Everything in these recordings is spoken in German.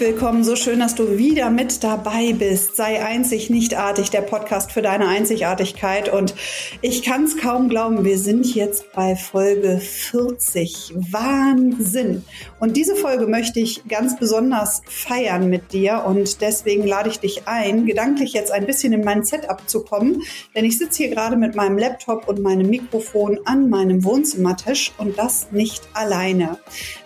Willkommen, so schön, dass du wieder mit dabei bist. Sei einzig, nichtartig, der Podcast für deine Einzigartigkeit. Und ich kann es kaum glauben, wir sind jetzt bei Folge 40. Wahnsinn! Und diese Folge möchte ich ganz besonders feiern mit dir und deswegen lade ich dich ein, gedanklich jetzt ein bisschen in mein Setup zu kommen, denn ich sitze hier gerade mit meinem Laptop und meinem Mikrofon an meinem Wohnzimmertisch und das nicht alleine.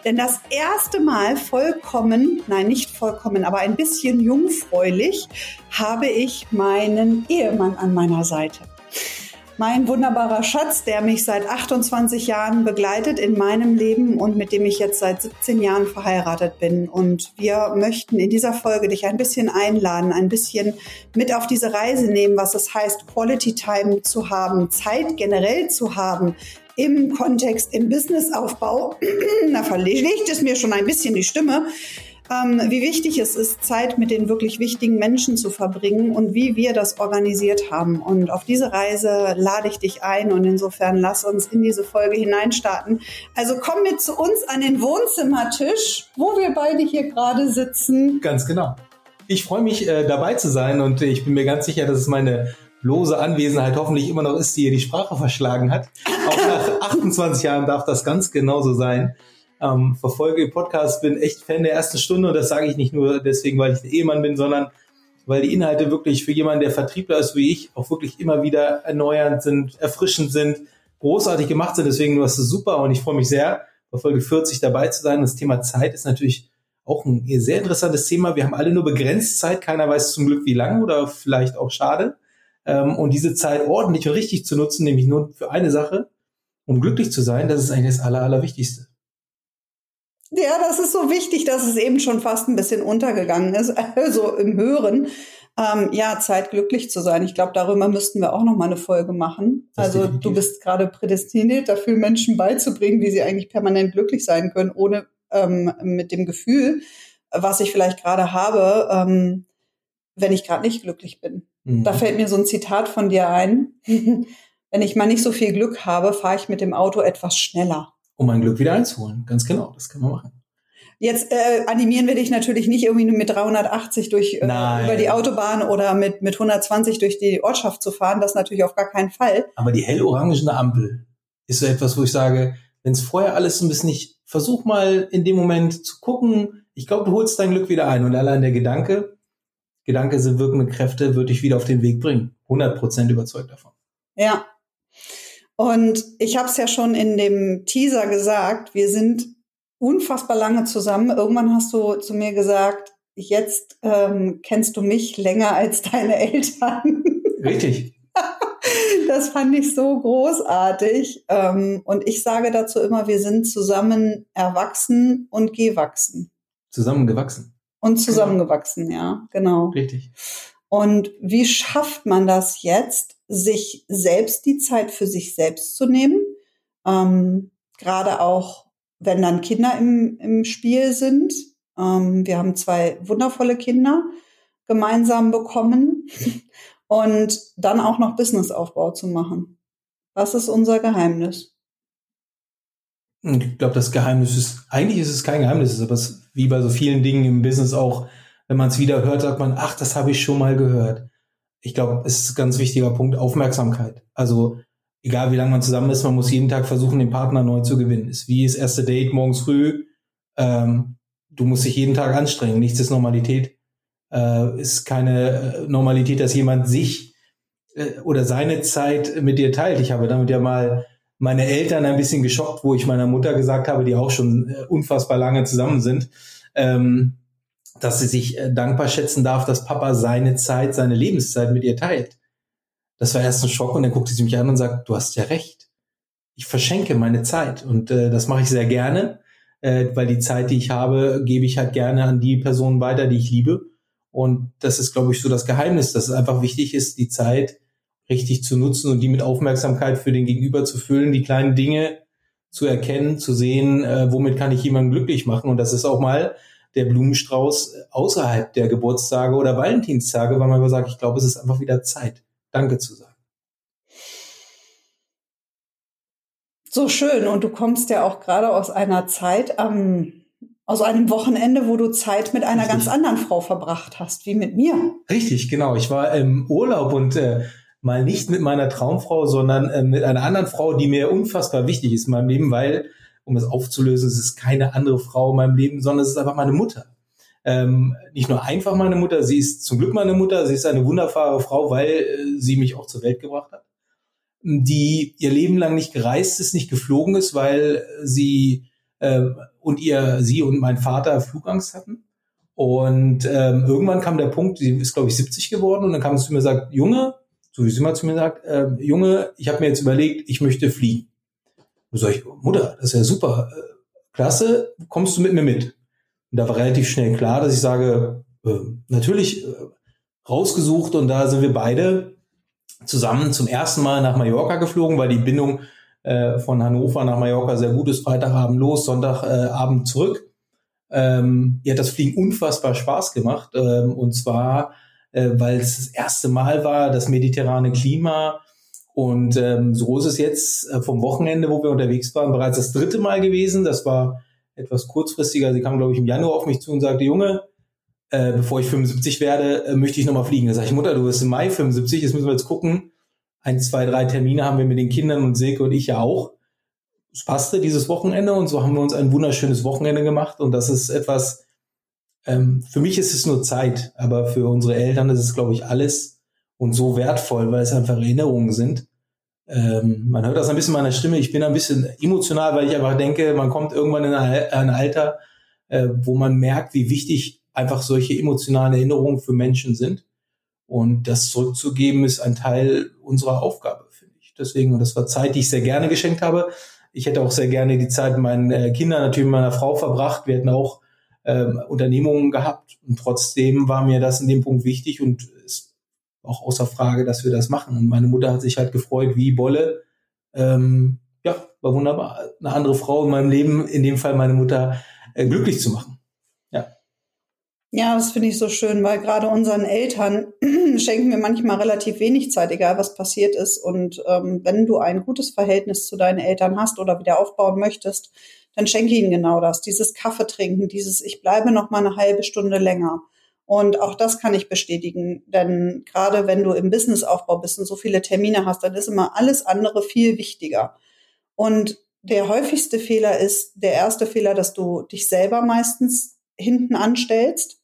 Denn das erste Mal vollkommen nein, nicht vollkommen, aber ein bisschen jungfräulich, habe ich meinen Ehemann an meiner Seite. Mein wunderbarer Schatz, der mich seit 28 Jahren begleitet in meinem Leben und mit dem ich jetzt seit 17 Jahren verheiratet bin. Und wir möchten in dieser Folge dich ein bisschen einladen, ein bisschen mit auf diese Reise nehmen, was es heißt, Quality Time zu haben, Zeit generell zu haben, im Kontext, im Businessaufbau, da verlegt es mir schon ein bisschen die Stimme, ähm, wie wichtig es ist, Zeit mit den wirklich wichtigen Menschen zu verbringen und wie wir das organisiert haben. Und auf diese Reise lade ich dich ein und insofern lass uns in diese Folge hineinstarten. Also komm mit zu uns an den Wohnzimmertisch, wo wir beide hier gerade sitzen. Ganz genau. Ich freue mich, äh, dabei zu sein und ich bin mir ganz sicher, dass es meine lose Anwesenheit hoffentlich immer noch ist, die ihr die Sprache verschlagen hat. Auch nach 28 Jahren darf das ganz genauso sein ähm, verfolge Podcast, bin echt Fan der ersten Stunde und das sage ich nicht nur deswegen, weil ich ein Ehemann bin, sondern weil die Inhalte wirklich für jemanden, der Vertriebler ist wie ich, auch wirklich immer wieder erneuernd sind, erfrischend sind, großartig gemacht sind. Deswegen war es super und ich freue mich sehr, bei Folge 40 dabei zu sein. Das Thema Zeit ist natürlich auch ein sehr interessantes Thema. Wir haben alle nur begrenzt Zeit. Keiner weiß zum Glück wie lange oder vielleicht auch schade. Ähm, und diese Zeit ordentlich und richtig zu nutzen, nämlich nur für eine Sache, um glücklich zu sein, das ist eigentlich das Aller, Allerwichtigste. Ja, das ist so wichtig, dass es eben schon fast ein bisschen untergegangen ist, also im Hören. Ähm, ja, Zeit glücklich zu sein. Ich glaube, darüber müssten wir auch noch mal eine Folge machen. Das also definitiv. du bist gerade prädestiniert dafür, Menschen beizubringen, wie sie eigentlich permanent glücklich sein können, ohne ähm, mit dem Gefühl, was ich vielleicht gerade habe, ähm, wenn ich gerade nicht glücklich bin. Mhm. Da fällt mir so ein Zitat von dir ein. wenn ich mal nicht so viel Glück habe, fahre ich mit dem Auto etwas schneller um mein Glück wieder einzuholen. Ganz genau, das kann man machen. Jetzt äh, animieren wir dich natürlich nicht irgendwie mit 380 durch äh, über die Autobahn oder mit mit 120 durch die Ortschaft zu fahren. Das natürlich auf gar keinen Fall. Aber die hellorangene Ampel ist so etwas, wo ich sage, wenn es vorher alles ein bisschen nicht, versuch mal in dem Moment zu gucken. Ich glaube, du holst dein Glück wieder ein und allein der Gedanke, Gedanke sind wirkende Kräfte, würde dich wieder auf den Weg bringen. 100 Prozent überzeugt davon. Ja. Und ich habe es ja schon in dem Teaser gesagt, wir sind unfassbar lange zusammen. Irgendwann hast du zu mir gesagt, jetzt ähm, kennst du mich länger als deine Eltern. Richtig. Das fand ich so großartig. Ähm, und ich sage dazu immer, wir sind zusammen erwachsen und gewachsen. Zusammengewachsen. Und zusammengewachsen, ja, genau. Richtig. Und wie schafft man das jetzt, sich selbst die Zeit für sich selbst zu nehmen? Ähm, Gerade auch, wenn dann Kinder im, im Spiel sind. Ähm, wir haben zwei wundervolle Kinder gemeinsam bekommen und dann auch noch Businessaufbau zu machen. Was ist unser Geheimnis? Ich glaube, das Geheimnis ist, eigentlich ist es kein Geheimnis, aber es ist wie bei so vielen Dingen im Business auch, wenn man es wieder hört, sagt man, ach, das habe ich schon mal gehört. Ich glaube, es ist ein ganz wichtiger Punkt, Aufmerksamkeit. Also egal wie lange man zusammen ist, man muss jeden Tag versuchen, den Partner neu zu gewinnen. Ist wie das erste Date morgens früh. Ähm, du musst dich jeden Tag anstrengen. Nichts ist Normalität. Äh, ist keine äh, Normalität, dass jemand sich äh, oder seine Zeit mit dir teilt. Ich habe damit ja mal meine Eltern ein bisschen geschockt, wo ich meiner Mutter gesagt habe, die auch schon äh, unfassbar lange zusammen sind. Ähm, dass sie sich äh, dankbar schätzen darf, dass Papa seine Zeit, seine Lebenszeit mit ihr teilt. Das war erst ein Schock und dann guckte sie mich an und sagt, du hast ja recht. Ich verschenke meine Zeit und äh, das mache ich sehr gerne, äh, weil die Zeit, die ich habe, gebe ich halt gerne an die Personen weiter, die ich liebe. Und das ist, glaube ich, so das Geheimnis, dass es einfach wichtig ist, die Zeit richtig zu nutzen und die mit Aufmerksamkeit für den Gegenüber zu füllen, die kleinen Dinge zu erkennen, zu sehen, äh, womit kann ich jemanden glücklich machen. Und das ist auch mal der Blumenstrauß außerhalb der Geburtstage oder Valentinstage, weil man immer sagt, ich glaube, es ist einfach wieder Zeit, Danke zu sagen. So schön. Und du kommst ja auch gerade aus einer Zeit am aus einem Wochenende, wo du Zeit mit einer Richtig. ganz anderen Frau verbracht hast, wie mit mir. Richtig, genau. Ich war im Urlaub und äh, mal nicht mit meiner Traumfrau, sondern äh, mit einer anderen Frau, die mir unfassbar wichtig ist in meinem Leben, weil, um es aufzulösen, es ist keine andere Frau in meinem Leben, sondern es ist einfach meine Mutter. Ähm, nicht nur einfach meine Mutter, sie ist zum Glück meine Mutter, sie ist eine wunderbare Frau, weil äh, sie mich auch zur Welt gebracht hat, die ihr Leben lang nicht gereist ist, nicht geflogen ist, weil sie äh, und ihr, sie und mein Vater Flugangst hatten. Und ähm, irgendwann kam der Punkt, sie ist, glaube ich, 70 geworden und dann kam sie zu mir und sagt, Junge, so wie sie immer zu mir sagt, äh, Junge, ich habe mir jetzt überlegt, ich möchte fliegen. Und sag ich, Mutter, das ist ja super, äh, klasse, kommst du mit mir mit? Und da war relativ schnell klar, dass ich sage, äh, natürlich äh, rausgesucht und da sind wir beide zusammen zum ersten Mal nach Mallorca geflogen, weil die Bindung äh, von Hannover nach Mallorca sehr gut ist. Freitagabend los, Sonntagabend zurück. Ähm, hat das Fliegen unfassbar Spaß gemacht. Ähm, und zwar, äh, weil es das erste Mal war, das mediterrane Klima. Und ähm, so ist es jetzt äh, vom Wochenende, wo wir unterwegs waren, bereits das dritte Mal gewesen. Das war etwas kurzfristiger. Sie kam, glaube ich, im Januar auf mich zu und sagte, Junge, äh, bevor ich 75 werde, äh, möchte ich nochmal fliegen. Da sage ich, Mutter, du bist im Mai 75, jetzt müssen wir jetzt gucken, ein, zwei, drei Termine haben wir mit den Kindern und Silke und ich ja auch. Es passte dieses Wochenende und so haben wir uns ein wunderschönes Wochenende gemacht und das ist etwas, ähm, für mich ist es nur Zeit, aber für unsere Eltern ist es, glaube ich, alles und so wertvoll, weil es einfach Erinnerungen sind. Ähm, man hört das ein bisschen meiner Stimme. Ich bin ein bisschen emotional, weil ich einfach denke, man kommt irgendwann in ein Alter, äh, wo man merkt, wie wichtig einfach solche emotionalen Erinnerungen für Menschen sind. Und das zurückzugeben ist ein Teil unserer Aufgabe, finde ich. Deswegen, und das war Zeit, die ich sehr gerne geschenkt habe. Ich hätte auch sehr gerne die Zeit meinen äh, Kindern, natürlich mit meiner Frau verbracht. Wir hätten auch ähm, Unternehmungen gehabt. Und trotzdem war mir das in dem Punkt wichtig und auch außer Frage, dass wir das machen. Und meine Mutter hat sich halt gefreut, wie Bolle. Ähm, ja, war wunderbar. Eine andere Frau in meinem Leben, in dem Fall meine Mutter, äh, glücklich zu machen. Ja, das finde ich so schön, weil gerade unseren Eltern schenken wir manchmal relativ wenig Zeit, egal was passiert ist. Und ähm, wenn du ein gutes Verhältnis zu deinen Eltern hast oder wieder aufbauen möchtest, dann schenke ihnen genau das. Dieses Kaffee trinken, dieses Ich bleibe noch mal eine halbe Stunde länger. Und auch das kann ich bestätigen, denn gerade wenn du im Businessaufbau bist und so viele Termine hast, dann ist immer alles andere viel wichtiger. Und der häufigste Fehler ist der erste Fehler, dass du dich selber meistens hinten anstellst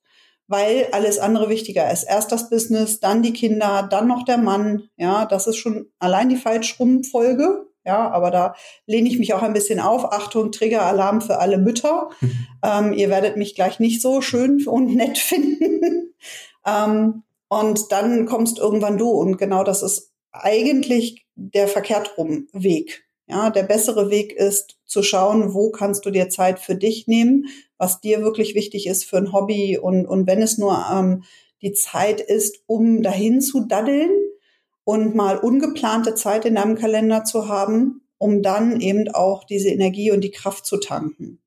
weil alles andere wichtiger ist. Erst das Business, dann die Kinder, dann noch der Mann. Ja, das ist schon allein die Falschrumfolge. Ja, aber da lehne ich mich auch ein bisschen auf. Achtung, Triggeralarm für alle Mütter. Mhm. Ähm, ihr werdet mich gleich nicht so schön und nett finden. ähm, und dann kommst irgendwann du. Und genau das ist eigentlich der verkehrt rum Weg. Ja, der bessere Weg ist zu schauen, wo kannst du dir Zeit für dich nehmen, was dir wirklich wichtig ist für ein Hobby und, und wenn es nur ähm, die Zeit ist, um dahin zu daddeln und mal ungeplante Zeit in deinem Kalender zu haben, um dann eben auch diese Energie und die Kraft zu tanken.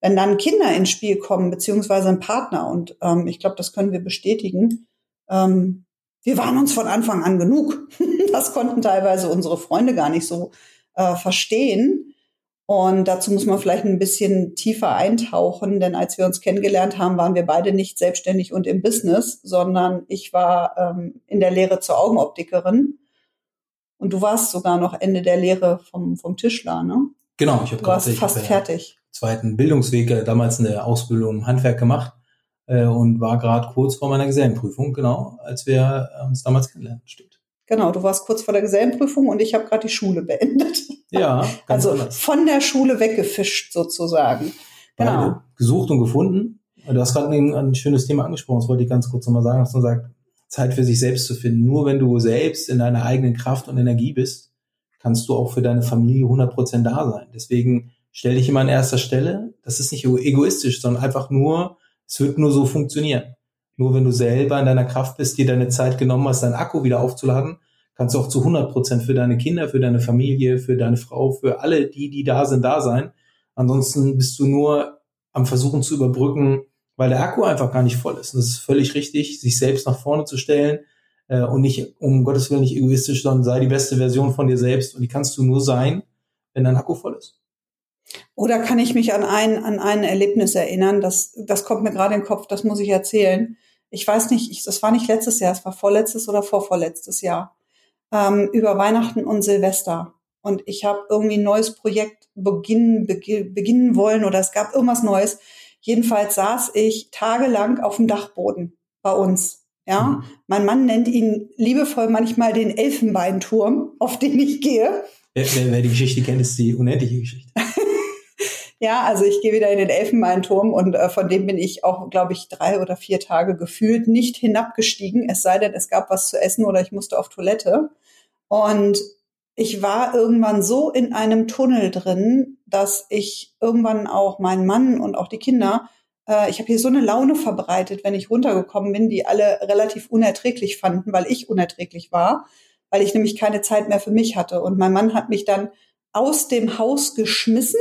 Wenn dann Kinder ins Spiel kommen, beziehungsweise ein Partner, und ähm, ich glaube, das können wir bestätigen, ähm, wir waren uns von Anfang an genug. das konnten teilweise unsere Freunde gar nicht so äh, verstehen. Und dazu muss man vielleicht ein bisschen tiefer eintauchen, denn als wir uns kennengelernt haben, waren wir beide nicht selbstständig und im Business, sondern ich war ähm, in der Lehre zur Augenoptikerin. Und du warst sogar noch Ende der Lehre vom, vom Tischler, ne? Genau, ich habe fast hab fertig. Zweiten Bildungsweg, äh, damals eine Ausbildung im Handwerk gemacht äh, und war gerade kurz vor meiner Gesellenprüfung, genau, als wir uns damals kennenlernen. Stimmt. Genau, du warst kurz vor der Gesellenprüfung und ich habe gerade die Schule beendet. Ja, also anders. von der Schule weggefischt sozusagen. Genau. Beide gesucht und gefunden. Du hast gerade ein, ein, schönes Thema angesprochen, das wollte ich ganz kurz nochmal sagen, dass man sagt, Zeit für sich selbst zu finden. Nur wenn du selbst in deiner eigenen Kraft und Energie bist, kannst du auch für deine Familie 100% da sein. Deswegen stell dich immer an erster Stelle. Das ist nicht egoistisch, sondern einfach nur, es wird nur so funktionieren. Nur wenn du selber in deiner Kraft bist, dir deine Zeit genommen hast, deinen Akku wieder aufzuladen, kannst du auch zu 100 Prozent für deine Kinder, für deine Familie, für deine Frau, für alle die, die da sind, da sein. Ansonsten bist du nur am Versuchen zu überbrücken, weil der Akku einfach gar nicht voll ist. Und das ist völlig richtig, sich selbst nach vorne zu stellen äh, und nicht, um Gottes Willen, nicht egoistisch, sondern sei die beste Version von dir selbst. Und die kannst du nur sein, wenn dein Akku voll ist. Oder kann ich mich an ein, an ein Erlebnis erinnern? Das, das kommt mir gerade in den Kopf, das muss ich erzählen. Ich weiß nicht, ich, das war nicht letztes Jahr, es war vorletztes oder vorvorletztes Jahr. Ähm, über Weihnachten und Silvester. Und ich habe irgendwie ein neues Projekt beginnen, beginnen wollen oder es gab irgendwas Neues. Jedenfalls saß ich tagelang auf dem Dachboden bei uns. Ja, mhm. mein Mann nennt ihn liebevoll manchmal den Elfenbeinturm, auf den ich gehe. Wer, wer, wer die Geschichte kennt, ist die unendliche Geschichte. Ja, also ich gehe wieder in den Elfenbeinturm und äh, von dem bin ich auch, glaube ich, drei oder vier Tage gefühlt nicht hinabgestiegen, es sei denn, es gab was zu essen oder ich musste auf Toilette. Und ich war irgendwann so in einem Tunnel drin, dass ich irgendwann auch meinen Mann und auch die Kinder, äh, ich habe hier so eine Laune verbreitet, wenn ich runtergekommen bin, die alle relativ unerträglich fanden, weil ich unerträglich war, weil ich nämlich keine Zeit mehr für mich hatte. Und mein Mann hat mich dann aus dem Haus geschmissen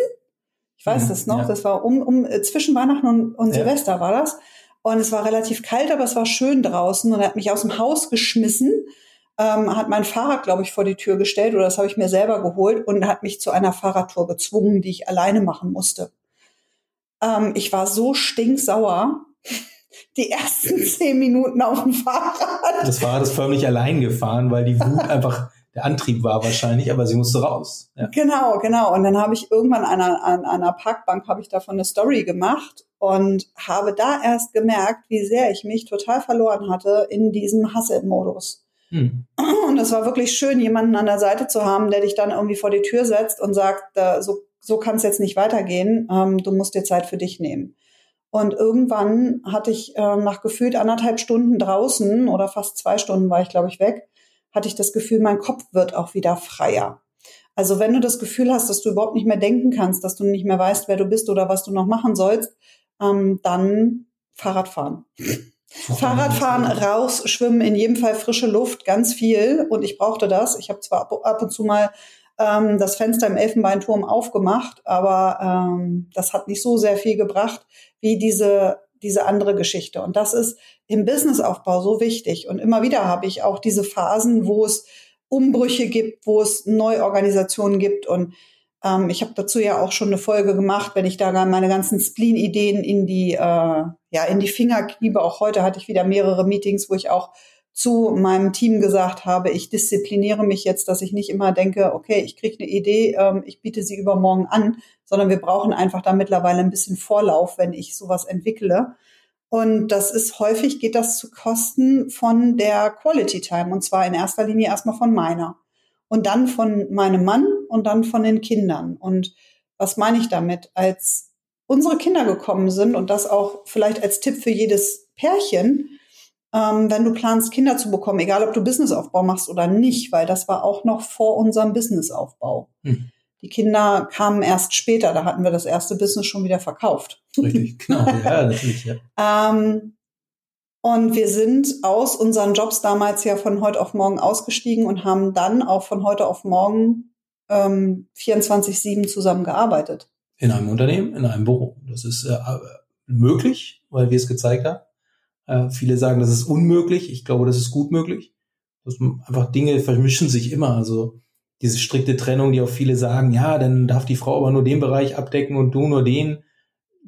ich weiß mhm, das noch. Ja. Das war um, um äh, zwischen Weihnachten und, und ja. Silvester war das. Und es war relativ kalt, aber es war schön draußen und er hat mich aus dem Haus geschmissen, ähm, hat mein Fahrrad, glaube ich, vor die Tür gestellt oder das habe ich mir selber geholt und hat mich zu einer Fahrradtour gezwungen, die ich alleine machen musste. Ähm, ich war so stinksauer. Die ersten zehn Minuten auf dem Fahrrad. Das Fahrrad ist förmlich allein gefahren, weil die Wut einfach der Antrieb war wahrscheinlich, aber sie musste raus. Ja. Genau, genau. Und dann habe ich irgendwann an einer, an einer Parkbank habe ich davon eine Story gemacht und habe da erst gemerkt, wie sehr ich mich total verloren hatte in diesem Hustle-Modus. Hm. Und es war wirklich schön, jemanden an der Seite zu haben, der dich dann irgendwie vor die Tür setzt und sagt, so, so kann es jetzt nicht weitergehen, ähm, du musst dir Zeit für dich nehmen. Und irgendwann hatte ich äh, nach gefühlt anderthalb Stunden draußen oder fast zwei Stunden war ich, glaube ich, weg, hatte ich das Gefühl, mein Kopf wird auch wieder freier. Also wenn du das Gefühl hast, dass du überhaupt nicht mehr denken kannst, dass du nicht mehr weißt, wer du bist oder was du noch machen sollst, ähm, dann Fahrradfahren. Fahrradfahren, raus, schwimmen, in jedem Fall frische Luft, ganz viel. Und ich brauchte das. Ich habe zwar ab, und zu mal ähm, das Fenster im Elfenbeinturm aufgemacht, aber ähm, das hat nicht so sehr viel gebracht wie diese diese andere Geschichte. Und das ist im Businessaufbau so wichtig. Und immer wieder habe ich auch diese Phasen, wo es Umbrüche gibt, wo es Neuorganisationen gibt. Und ähm, ich habe dazu ja auch schon eine Folge gemacht, wenn ich da meine ganzen Spleen-Ideen in die, äh, ja, in die Finger kiebe. Auch heute hatte ich wieder mehrere Meetings, wo ich auch zu meinem Team gesagt habe, ich diszipliniere mich jetzt, dass ich nicht immer denke, okay, ich kriege eine Idee, ähm, ich biete sie übermorgen an, sondern wir brauchen einfach da mittlerweile ein bisschen Vorlauf, wenn ich sowas entwickle. Und das ist häufig geht das zu Kosten von der Quality Time und zwar in erster Linie erstmal von meiner und dann von meinem Mann und dann von den Kindern. Und was meine ich damit? Als unsere Kinder gekommen sind und das auch vielleicht als Tipp für jedes Pärchen, ähm, wenn du planst, Kinder zu bekommen, egal ob du Businessaufbau machst oder nicht, weil das war auch noch vor unserem Businessaufbau. Hm. Die Kinder kamen erst später, da hatten wir das erste Business schon wieder verkauft. Richtig, genau, ja, natürlich, ja. ähm, und wir sind aus unseren Jobs damals ja von heute auf morgen ausgestiegen und haben dann auch von heute auf morgen ähm, 24-7 zusammengearbeitet. In einem Unternehmen, in einem Büro. Das ist äh, möglich, weil wir es gezeigt haben. Äh, viele sagen, das ist unmöglich. Ich glaube, das ist gut möglich. Das einfach Dinge vermischen sich immer. Also diese strikte Trennung, die auch viele sagen, ja, dann darf die Frau aber nur den Bereich abdecken und du nur den.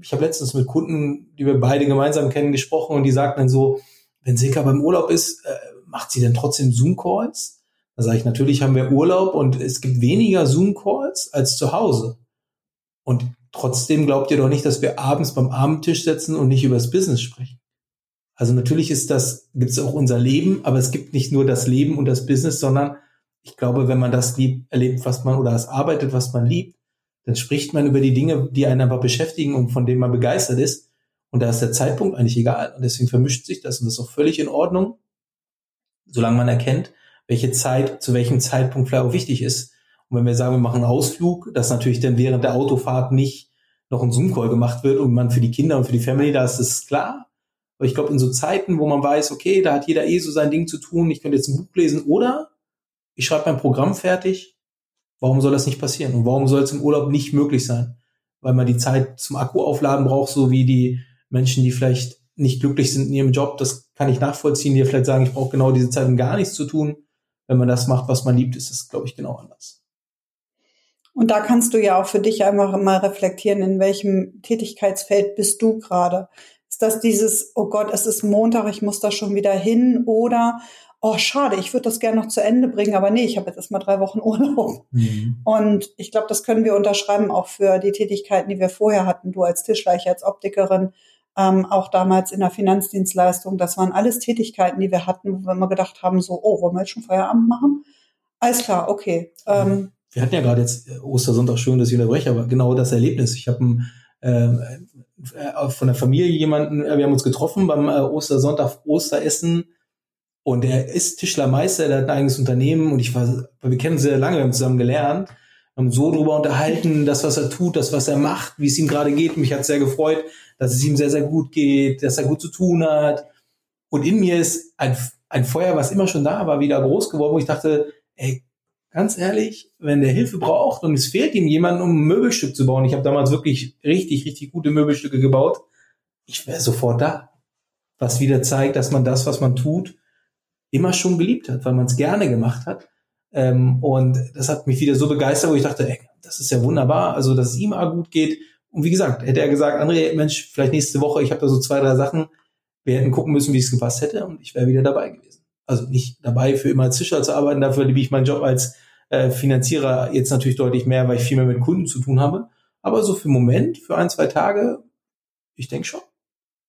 Ich habe letztens mit Kunden, die wir beide gemeinsam kennen, gesprochen und die sagten dann so, wenn Silka beim Urlaub ist, äh, macht sie dann trotzdem Zoom-Calls? Da sage ich, natürlich haben wir Urlaub und es gibt weniger Zoom-Calls als zu Hause. Und trotzdem glaubt ihr doch nicht, dass wir abends beim Abendtisch sitzen und nicht über das Business sprechen. Also natürlich ist das, gibt es auch unser Leben, aber es gibt nicht nur das Leben und das Business, sondern ich glaube, wenn man das liebt, erlebt, was man oder das arbeitet, was man liebt, dann spricht man über die Dinge, die einen einfach beschäftigen und von denen man begeistert ist. Und da ist der Zeitpunkt eigentlich egal. Und deswegen vermischt sich das und das ist auch völlig in Ordnung, solange man erkennt, welche Zeit zu welchem Zeitpunkt vielleicht auch wichtig ist. Und wenn wir sagen, wir machen einen Ausflug, dass natürlich dann während der Autofahrt nicht noch ein Zoom-Call gemacht wird und man für die Kinder und für die Family da ist, ist klar. Aber ich glaube, in so Zeiten, wo man weiß, okay, da hat jeder eh so sein Ding zu tun, ich könnte jetzt ein Buch lesen oder ich schreibe mein Programm fertig, warum soll das nicht passieren? Und warum soll es im Urlaub nicht möglich sein? Weil man die Zeit zum Akkuaufladen braucht, so wie die Menschen, die vielleicht nicht glücklich sind in ihrem Job, das kann ich nachvollziehen, die vielleicht sagen, ich brauche genau diese Zeit, um gar nichts zu tun. Wenn man das macht, was man liebt, ist es, glaube ich, genau anders. Und da kannst du ja auch für dich einfach mal reflektieren, in welchem Tätigkeitsfeld bist du gerade. Ist das dieses, oh Gott, es ist Montag, ich muss da schon wieder hin oder oh schade, ich würde das gerne noch zu Ende bringen, aber nee, ich habe jetzt erst mal drei Wochen Urlaub. Mhm. Und ich glaube, das können wir unterschreiben auch für die Tätigkeiten, die wir vorher hatten. Du als Tischler, ich als Optikerin, ähm, auch damals in der Finanzdienstleistung. Das waren alles Tätigkeiten, die wir hatten, wo wir gedacht haben, so, oh, wollen wir jetzt schon Feierabend machen? Alles klar, okay. Ähm, wir hatten ja gerade jetzt äh, Ostersonntag, schön, dass ich unterbreche, aber genau das Erlebnis. Ich habe ähm, äh, von der Familie jemanden, äh, wir haben uns getroffen beim äh, Ostersonntag Osteressen und er ist Tischlermeister, der hat ein eigenes Unternehmen und ich war, wir kennen sehr lange, wir haben zusammen gelernt, haben so drüber unterhalten, das, was er tut, das, was er macht, wie es ihm gerade geht. Mich hat sehr gefreut, dass es ihm sehr, sehr gut geht, dass er gut zu tun hat. Und in mir ist ein, ein Feuer, was immer schon da war, wieder groß geworden, wo ich dachte, ey, ganz ehrlich, wenn der Hilfe braucht und es fehlt ihm jemand, um ein Möbelstück zu bauen, ich habe damals wirklich richtig, richtig gute Möbelstücke gebaut, ich wäre sofort da. Was wieder zeigt, dass man das, was man tut, immer schon geliebt hat, weil man es gerne gemacht hat. Ähm, und das hat mich wieder so begeistert, wo ich dachte, ey, das ist ja wunderbar, also dass es ihm auch gut geht. Und wie gesagt, hätte er gesagt, André, Mensch, vielleicht nächste Woche, ich habe da so zwei, drei Sachen, wir hätten gucken müssen, wie es gepasst hätte und ich wäre wieder dabei gewesen. Also nicht dabei für immer als Fischer zu arbeiten, dafür liebe ich meinen Job als äh, Finanzierer jetzt natürlich deutlich mehr, weil ich viel mehr mit Kunden zu tun habe. Aber so für einen Moment, für ein, zwei Tage, ich denke schon.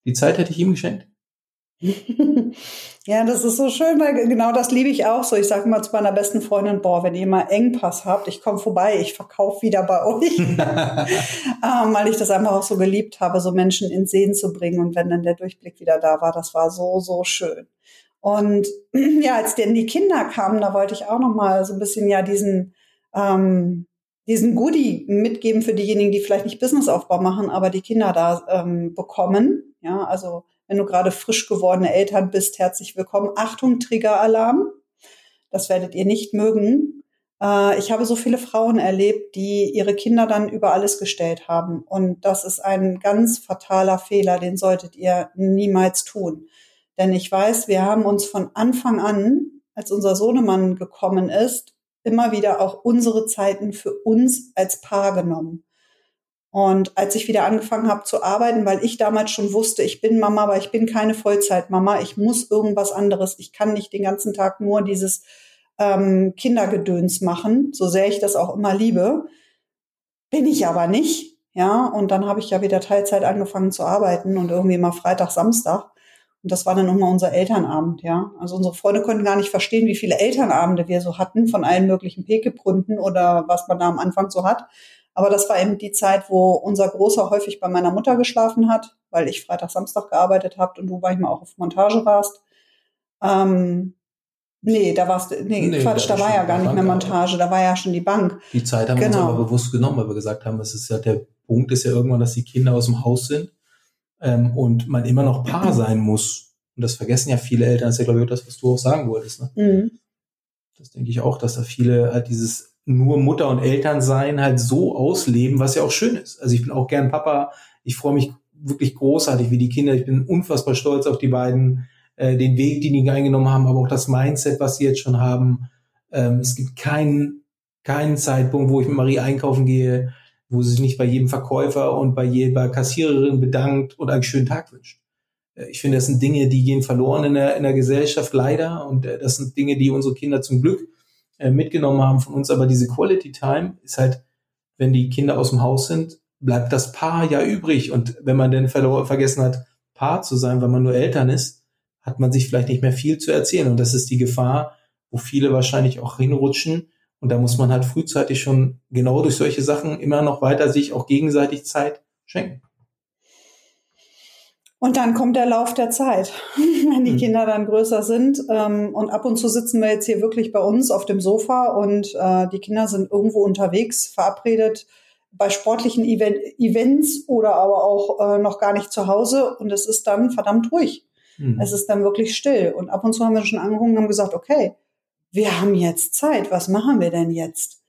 Die Zeit hätte ich ihm geschenkt. ja, das ist so schön, weil genau das liebe ich auch so. Ich sage immer zu meiner besten Freundin, boah, wenn ihr mal Engpass habt, ich komme vorbei, ich verkaufe wieder bei euch. ähm, weil ich das einfach auch so geliebt habe, so Menschen in Sehen zu bringen. Und wenn dann der Durchblick wieder da war, das war so, so schön. Und ja, als denn die Kinder kamen, da wollte ich auch noch mal so ein bisschen ja diesen ähm, diesen Goodie mitgeben für diejenigen, die vielleicht nicht Businessaufbau machen, aber die Kinder da ähm, bekommen. Ja, also wenn du gerade frisch gewordene Eltern bist, herzlich willkommen. Achtung, Triggeralarm. Das werdet ihr nicht mögen. Äh, ich habe so viele Frauen erlebt, die ihre Kinder dann über alles gestellt haben. Und das ist ein ganz fataler Fehler, den solltet ihr niemals tun. Denn ich weiß, wir haben uns von Anfang an, als unser Sohnemann gekommen ist, immer wieder auch unsere Zeiten für uns als Paar genommen. Und als ich wieder angefangen habe zu arbeiten, weil ich damals schon wusste, ich bin Mama, aber ich bin keine Vollzeitmama, ich muss irgendwas anderes. Ich kann nicht den ganzen Tag nur dieses ähm, Kindergedöns machen, so sehr ich das auch immer liebe. Bin ich aber nicht. Ja, und dann habe ich ja wieder Teilzeit angefangen zu arbeiten und irgendwie mal Freitag, Samstag. Und das war dann nochmal unser Elternabend, ja. Also unsere Freunde konnten gar nicht verstehen, wie viele Elternabende wir so hatten von allen möglichen Pekebründen oder was man da am Anfang so hat. Aber das war eben die Zeit, wo unser Großer häufig bei meiner Mutter geschlafen hat, weil ich Freitag, Samstag gearbeitet habe und du manchmal auch auf Montage warst. Ähm, nee, da warst du, nee, nee Quatsch, da, da war ja gar nicht mehr Montage, da war ja schon die Bank. Die Zeit haben genau. wir uns genau. aber bewusst genommen, weil wir gesagt haben, es ist ja der Punkt ist ja irgendwann, dass die Kinder aus dem Haus sind ähm, und man immer noch Paar sein muss. Und das vergessen ja viele Eltern. Das ist ja, glaube ich, das, was du auch sagen wolltest. Ne? Mhm. Das denke ich auch, dass da viele halt dieses nur Mutter und Eltern sein halt so ausleben, was ja auch schön ist. Also ich bin auch gern Papa. Ich freue mich wirklich großartig wie die Kinder. Ich bin unfassbar stolz auf die beiden, äh, den Weg, den die eingenommen haben, aber auch das Mindset, was sie jetzt schon haben. Ähm, es gibt keinen, keinen Zeitpunkt, wo ich mit Marie einkaufen gehe, wo sie sich nicht bei jedem Verkäufer und bei jeder Kassiererin bedankt und einen schönen Tag wünscht. Äh, ich finde, das sind Dinge, die gehen verloren in der, in der Gesellschaft leider und äh, das sind Dinge, die unsere Kinder zum Glück äh, mitgenommen haben von uns. Aber diese Quality Time ist halt, wenn die Kinder aus dem Haus sind, bleibt das Paar ja übrig. Und wenn man denn vergessen hat, Paar zu sein, weil man nur Eltern ist, hat man sich vielleicht nicht mehr viel zu erzählen. Und das ist die Gefahr, wo viele wahrscheinlich auch hinrutschen, und da muss man halt frühzeitig schon genau durch solche Sachen immer noch weiter sich auch gegenseitig Zeit schenken. Und dann kommt der Lauf der Zeit, wenn die mhm. Kinder dann größer sind. Ähm, und ab und zu sitzen wir jetzt hier wirklich bei uns auf dem Sofa und äh, die Kinder sind irgendwo unterwegs, verabredet bei sportlichen Event Events oder aber auch äh, noch gar nicht zu Hause. Und es ist dann verdammt ruhig. Mhm. Es ist dann wirklich still. Und ab und zu haben wir schon angeguckt und haben gesagt, okay, wir haben jetzt Zeit, was machen wir denn jetzt?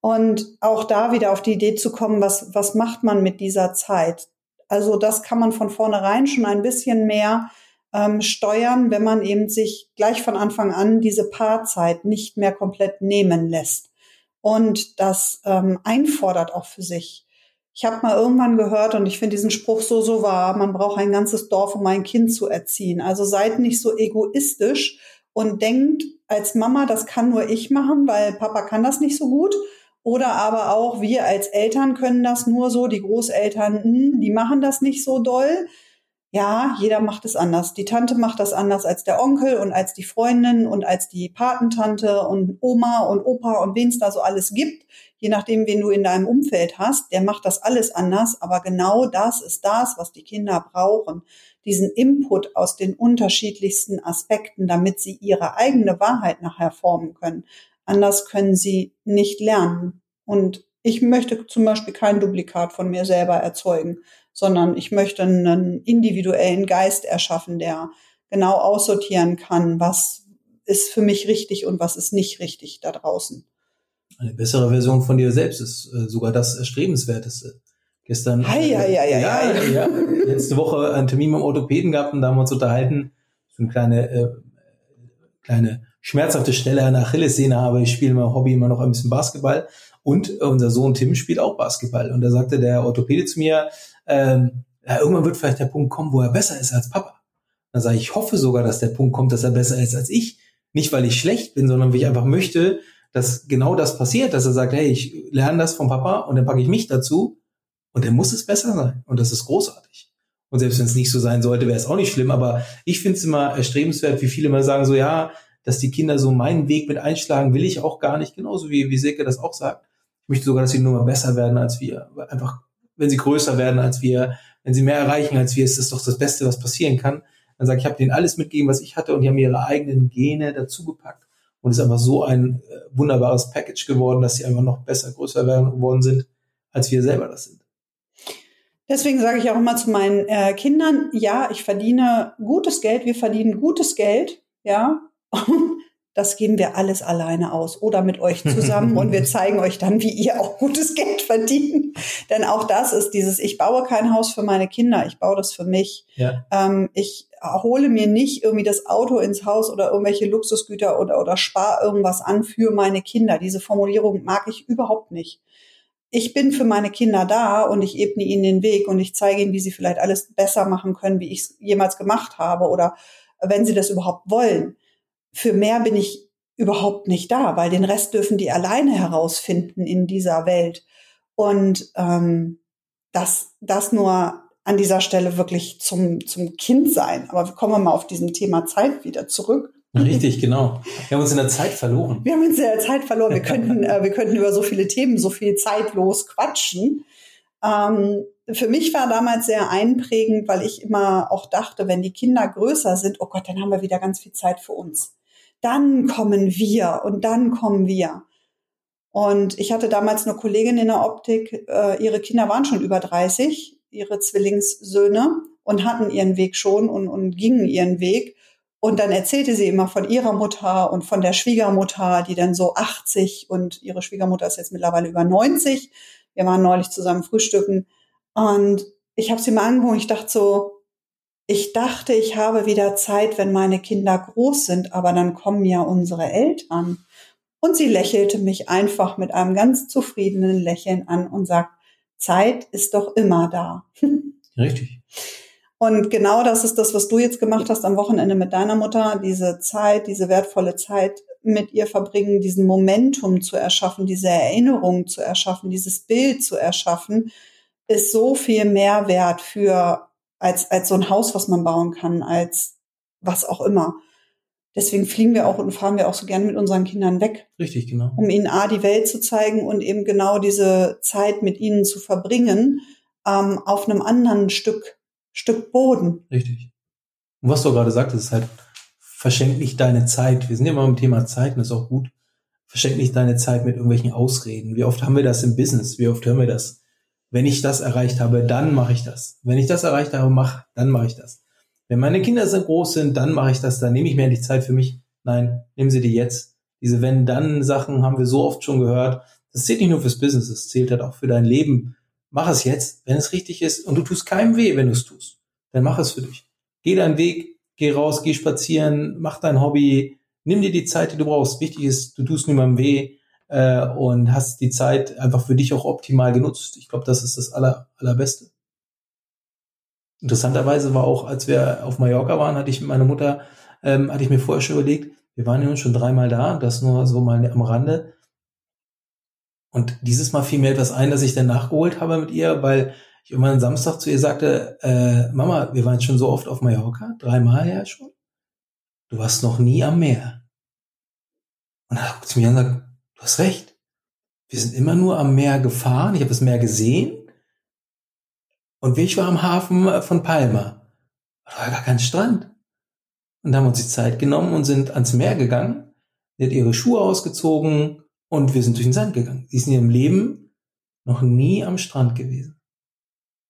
Und auch da wieder auf die Idee zu kommen, was, was macht man mit dieser Zeit? Also das kann man von vornherein schon ein bisschen mehr ähm, steuern, wenn man eben sich gleich von Anfang an diese Paarzeit nicht mehr komplett nehmen lässt. und das ähm, einfordert auch für sich. Ich habe mal irgendwann gehört und ich finde diesen Spruch so, so wahr, man braucht ein ganzes Dorf, um ein Kind zu erziehen. Also seid nicht so egoistisch und denkt als Mama, das kann nur ich machen, weil Papa kann das nicht so gut. Oder aber auch wir als Eltern können das nur so, die Großeltern, hm, die machen das nicht so doll ja, jeder macht es anders. Die Tante macht das anders als der Onkel und als die Freundin und als die Patentante und Oma und Opa und wen es da so alles gibt. Je nachdem, wen du in deinem Umfeld hast, der macht das alles anders. Aber genau das ist das, was die Kinder brauchen. Diesen Input aus den unterschiedlichsten Aspekten, damit sie ihre eigene Wahrheit nachher formen können. Anders können sie nicht lernen. Und ich möchte zum Beispiel kein Duplikat von mir selber erzeugen sondern ich möchte einen individuellen Geist erschaffen, der genau aussortieren kann, was ist für mich richtig und was ist nicht richtig da draußen. Eine bessere Version von dir selbst ist äh, sogar das Erstrebenswerteste. Gestern, hi, hi, hi, ja, ja, ja, letzte Woche einen Termin beim Orthopäden gehabt und da haben wir uns unterhalten, so eine kleine, äh, kleine schmerzhafte Stelle an der Achillessehne habe. Ich spiele mein Hobby immer noch ein bisschen Basketball und unser Sohn Tim spielt auch Basketball. Und da sagte der Orthopäde zu mir, ähm, ja, irgendwann wird vielleicht der Punkt kommen, wo er besser ist als Papa. Dann sage ich, ich hoffe sogar, dass der Punkt kommt, dass er besser ist als ich. Nicht, weil ich schlecht bin, sondern weil ich einfach möchte, dass genau das passiert, dass er sagt, hey, ich lerne das vom Papa und dann packe ich mich dazu und dann muss es besser sein. Und das ist großartig. Und selbst wenn es nicht so sein sollte, wäre es auch nicht schlimm. Aber ich finde es immer erstrebenswert, wie viele immer sagen, so ja, dass die Kinder so meinen Weg mit einschlagen, will ich auch gar nicht, genauso wie, wie Silke das auch sagt. Ich möchte sogar, dass sie nur mal besser werden als wir. Einfach wenn sie größer werden als wir, wenn sie mehr erreichen als wir, ist das doch das Beste, was passieren kann. Dann sage ich, ich habe denen alles mitgegeben, was ich hatte und die haben ihre eigenen Gene dazugepackt. Und es ist einfach so ein äh, wunderbares Package geworden, dass sie einfach noch besser, größer werden, geworden sind, als wir selber das sind. Deswegen sage ich auch immer zu meinen äh, Kindern, ja, ich verdiene gutes Geld, wir verdienen gutes Geld, ja, das geben wir alles alleine aus oder mit euch zusammen und wir zeigen euch dann, wie ihr auch gutes Geld verdient. Denn auch das ist dieses, ich baue kein Haus für meine Kinder, ich baue das für mich. Ja. Ähm, ich hole mir nicht irgendwie das Auto ins Haus oder irgendwelche Luxusgüter oder, oder spar irgendwas an für meine Kinder. Diese Formulierung mag ich überhaupt nicht. Ich bin für meine Kinder da und ich ebne ihnen den Weg und ich zeige ihnen, wie sie vielleicht alles besser machen können, wie ich es jemals gemacht habe oder wenn sie das überhaupt wollen für mehr bin ich überhaupt nicht da, weil den Rest dürfen die alleine herausfinden in dieser Welt. Und ähm, das, das nur an dieser Stelle wirklich zum, zum Kind sein. Aber kommen wir mal auf diesem Thema Zeit wieder zurück. Richtig, genau. Wir haben uns in der Zeit verloren. Wir haben uns in der Zeit verloren. Wir könnten, äh, wir könnten über so viele Themen so viel zeitlos quatschen. Ähm, für mich war damals sehr einprägend, weil ich immer auch dachte, wenn die Kinder größer sind, oh Gott, dann haben wir wieder ganz viel Zeit für uns dann kommen wir und dann kommen wir. Und ich hatte damals eine Kollegin in der Optik, äh, ihre Kinder waren schon über 30, ihre Zwillingssöhne und hatten ihren Weg schon und, und gingen ihren Weg. Und dann erzählte sie immer von ihrer Mutter und von der Schwiegermutter, die dann so 80 und ihre Schwiegermutter ist jetzt mittlerweile über 90. Wir waren neulich zusammen frühstücken und ich habe sie mal angeguckt ich dachte so, ich dachte, ich habe wieder Zeit, wenn meine Kinder groß sind, aber dann kommen ja unsere Eltern. Und sie lächelte mich einfach mit einem ganz zufriedenen Lächeln an und sagt, Zeit ist doch immer da. Richtig. Und genau das ist das, was du jetzt gemacht hast am Wochenende mit deiner Mutter, diese Zeit, diese wertvolle Zeit mit ihr verbringen, diesen Momentum zu erschaffen, diese Erinnerung zu erschaffen, dieses Bild zu erschaffen, ist so viel Mehrwert für als, als so ein Haus, was man bauen kann, als was auch immer. Deswegen fliegen wir auch und fahren wir auch so gern mit unseren Kindern weg. Richtig, genau. Um ihnen A, die Welt zu zeigen und eben genau diese Zeit mit ihnen zu verbringen, ähm, auf einem anderen Stück, Stück Boden. Richtig. Und was du gerade sagtest, ist halt, verschenk nicht deine Zeit. Wir sind ja immer im Thema Zeit und das ist auch gut. Verschenk nicht deine Zeit mit irgendwelchen Ausreden. Wie oft haben wir das im Business? Wie oft hören wir das? wenn ich das erreicht habe, dann mache ich das. Wenn ich das erreicht habe, mach, dann mache ich das. Wenn meine Kinder so groß sind, dann mache ich das, dann nehme ich mir endlich Zeit für mich. Nein, nehmen Sie die jetzt. Diese Wenn-Dann-Sachen haben wir so oft schon gehört. Das zählt nicht nur fürs Business, das zählt halt auch für dein Leben. Mach es jetzt, wenn es richtig ist und du tust keinem weh, wenn du es tust. Dann mach es für dich. Geh deinen Weg, geh raus, geh spazieren, mach dein Hobby, nimm dir die Zeit, die du brauchst. Wichtig ist, du tust niemandem weh äh, und hast die Zeit einfach für dich auch optimal genutzt. Ich glaube, das ist das aller, allerbeste. Interessanterweise war auch, als wir auf Mallorca waren, hatte ich mit meiner Mutter, ähm, hatte ich mir vorher schon überlegt, wir waren ja schon dreimal da, das nur so mal am Rande. Und dieses Mal fiel mir etwas ein, dass ich dann nachgeholt habe mit ihr, weil ich irgendwann Samstag zu ihr sagte, äh, Mama, wir waren schon so oft auf Mallorca, dreimal ja schon. Du warst noch nie am Meer. Und dann guckt sie mir an und sagt, du hast recht. Wir sind immer nur am Meer gefahren, ich habe das Meer gesehen und ich war am Hafen von Palma. Da war gar kein Strand. Und da haben wir uns die Zeit genommen und sind ans Meer gegangen. Sie hat ihre Schuhe ausgezogen und wir sind durch den Sand gegangen. Sie ist in ihrem Leben noch nie am Strand gewesen.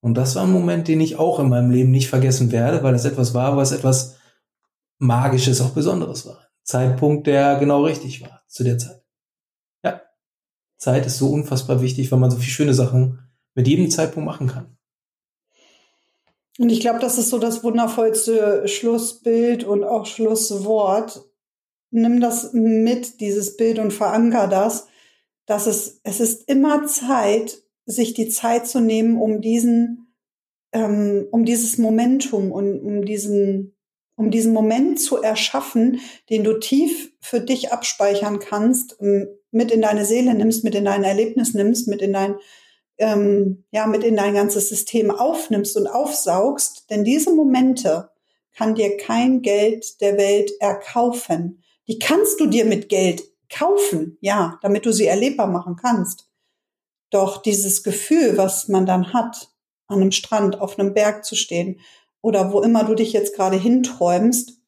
Und das war ein Moment, den ich auch in meinem Leben nicht vergessen werde, weil das etwas war, was etwas Magisches, auch Besonderes war. Zeitpunkt, der genau richtig war zu der Zeit. Ja, Zeit ist so unfassbar wichtig, weil man so viele schöne Sachen mit jedem Zeitpunkt machen kann. Und ich glaube, das ist so das wundervollste Schlussbild und auch Schlusswort. Nimm das mit, dieses Bild, und veranker das, dass es, es ist immer Zeit, sich die Zeit zu nehmen, um diesen, ähm, um dieses Momentum und um diesen, um diesen Moment zu erschaffen, den du tief für dich abspeichern kannst, mit in deine Seele nimmst, mit in dein Erlebnis nimmst, mit in dein ähm, ja mit in dein ganzes System aufnimmst und aufsaugst, denn diese Momente kann dir kein Geld der Welt erkaufen. Die kannst du dir mit Geld kaufen, ja, damit du sie erlebbar machen kannst. Doch dieses Gefühl, was man dann hat, an einem Strand, auf einem Berg zu stehen oder wo immer du dich jetzt gerade hinträumst,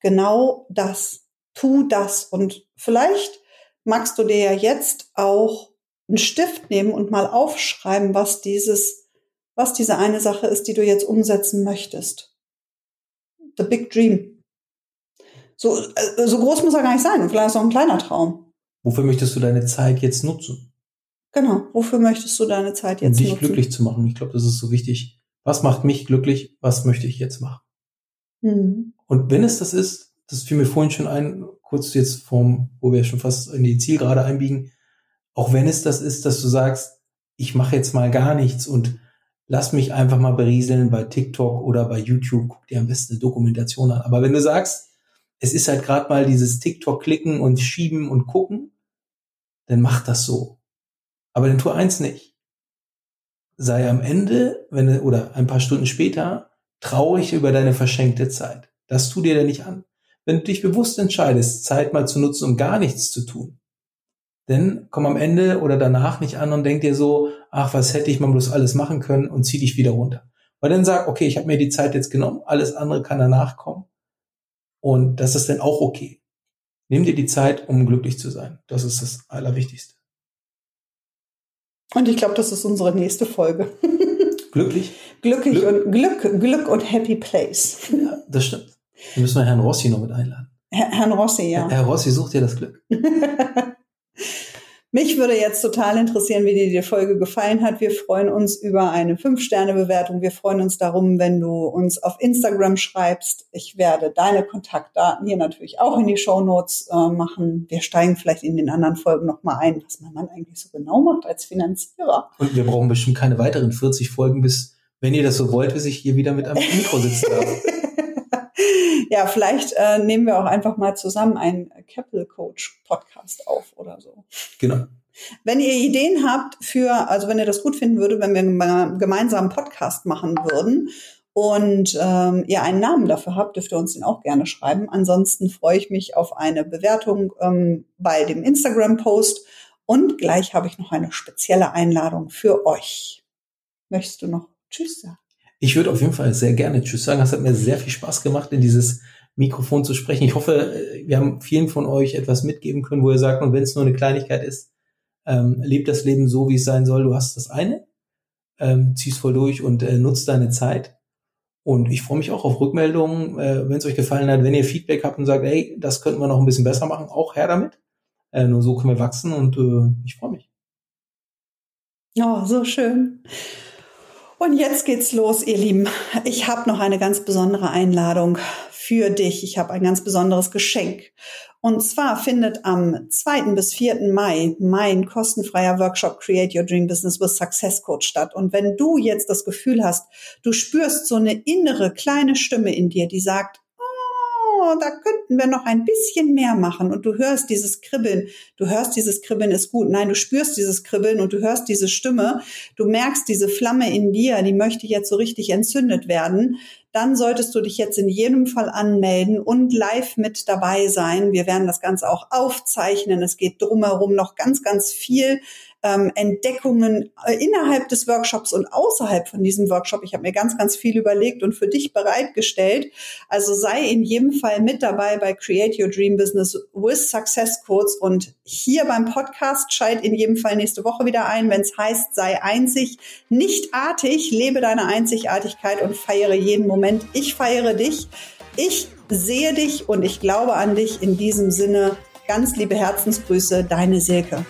genau das, tu das und vielleicht magst du dir ja jetzt auch einen Stift nehmen und mal aufschreiben, was dieses, was diese eine Sache ist, die du jetzt umsetzen möchtest. The big dream. So, äh, so groß muss er gar nicht sein. Vielleicht ist auch ein kleiner Traum. Wofür möchtest du deine Zeit jetzt nutzen? Genau. Wofür möchtest du deine Zeit jetzt um dich nutzen? dich glücklich zu machen. Ich glaube, das ist so wichtig. Was macht mich glücklich? Was möchte ich jetzt machen? Mhm. Und wenn es das ist, das fiel mir vorhin schon ein, kurz jetzt vom, wo wir schon fast in die Zielgerade einbiegen, auch wenn es das ist, dass du sagst, ich mache jetzt mal gar nichts und lass mich einfach mal berieseln bei TikTok oder bei YouTube, guck dir am besten eine Dokumentation an. Aber wenn du sagst, es ist halt gerade mal dieses TikTok klicken und schieben und gucken, dann mach das so. Aber dann tu eins nicht. Sei am Ende, wenn oder ein paar Stunden später, traurig über deine verschenkte Zeit. Das tu dir denn nicht an. Wenn du dich bewusst entscheidest, Zeit mal zu nutzen, um gar nichts zu tun, denn komm am Ende oder danach nicht an und denk dir so, ach, was hätte ich mal bloß alles machen können und zieh dich wieder runter. Weil dann sag, okay, ich habe mir die Zeit jetzt genommen, alles andere kann danach kommen. Und das ist dann auch okay. Nimm dir die Zeit, um glücklich zu sein. Das ist das Allerwichtigste. Und ich glaube, das ist unsere nächste Folge. Glücklich? Glücklich Glück. und Glück, Glück und Happy Place. Ja, das stimmt. Dann müssen wir Herrn Rossi noch mit einladen. Herr, Herrn Rossi, ja. Herr Rossi sucht dir das Glück. Mich würde jetzt total interessieren, wie dir die Folge gefallen hat. Wir freuen uns über eine 5-Sterne-Bewertung. Wir freuen uns darum, wenn du uns auf Instagram schreibst. Ich werde deine Kontaktdaten hier natürlich auch in die Show Notes äh, machen. Wir steigen vielleicht in den anderen Folgen nochmal ein, was man dann eigentlich so genau macht als Finanzierer. Und wir brauchen bestimmt keine weiteren 40 Folgen, bis, wenn ihr das so wollt, bis ich hier wieder mit einem Mikro sitzen darf. ja, vielleicht äh, nehmen wir auch einfach mal zusammen einen Capital Coach Podcast auf oder so. Genau. Wenn ihr Ideen habt für, also wenn ihr das gut finden würdet, wenn wir einen gemeinsamen Podcast machen würden und ähm, ihr einen Namen dafür habt, dürft ihr uns den auch gerne schreiben. Ansonsten freue ich mich auf eine Bewertung ähm, bei dem Instagram-Post und gleich habe ich noch eine spezielle Einladung für euch. Möchtest du noch Tschüss sagen? Ich würde auf jeden Fall sehr gerne Tschüss sagen. Es hat mir sehr viel Spaß gemacht, in dieses Mikrofon zu sprechen. Ich hoffe, wir haben vielen von euch etwas mitgeben können, wo ihr sagt, und wenn es nur eine Kleinigkeit ist, ähm, lebt das Leben so, wie es sein soll. Du hast das eine, ähm, ziehst voll durch und äh, nutzt deine Zeit. Und ich freue mich auch auf Rückmeldungen, äh, wenn es euch gefallen hat, wenn ihr Feedback habt und sagt, hey, das könnten wir noch ein bisschen besser machen, auch her damit. Äh, nur so können wir wachsen und äh, ich freue mich. Ja, oh, so schön. Und jetzt geht's los, ihr Lieben. Ich habe noch eine ganz besondere Einladung für dich. Ich habe ein ganz besonderes Geschenk. Und zwar findet am 2. bis 4. Mai mein kostenfreier Workshop Create Your Dream Business with Success Coach statt. Und wenn du jetzt das Gefühl hast, du spürst so eine innere kleine Stimme in dir, die sagt, oh, da könnten wir noch ein bisschen mehr machen. Und du hörst dieses Kribbeln. Du hörst dieses Kribbeln ist gut. Nein, du spürst dieses Kribbeln und du hörst diese Stimme. Du merkst diese Flamme in dir, die möchte jetzt so richtig entzündet werden dann solltest du dich jetzt in jedem Fall anmelden und live mit dabei sein. Wir werden das Ganze auch aufzeichnen. Es geht drumherum noch ganz, ganz viel ähm, Entdeckungen äh, innerhalb des Workshops und außerhalb von diesem Workshop. Ich habe mir ganz, ganz viel überlegt und für dich bereitgestellt. Also sei in jedem Fall mit dabei bei Create Your Dream Business with Success Codes und hier beim Podcast schalt in jedem Fall nächste Woche wieder ein, wenn es heißt, sei einzig, nicht artig, lebe deine Einzigartigkeit und feiere jeden Moment. Ich feiere dich. Ich sehe dich und ich glaube an dich. In diesem Sinne, ganz liebe Herzensgrüße, deine Silke.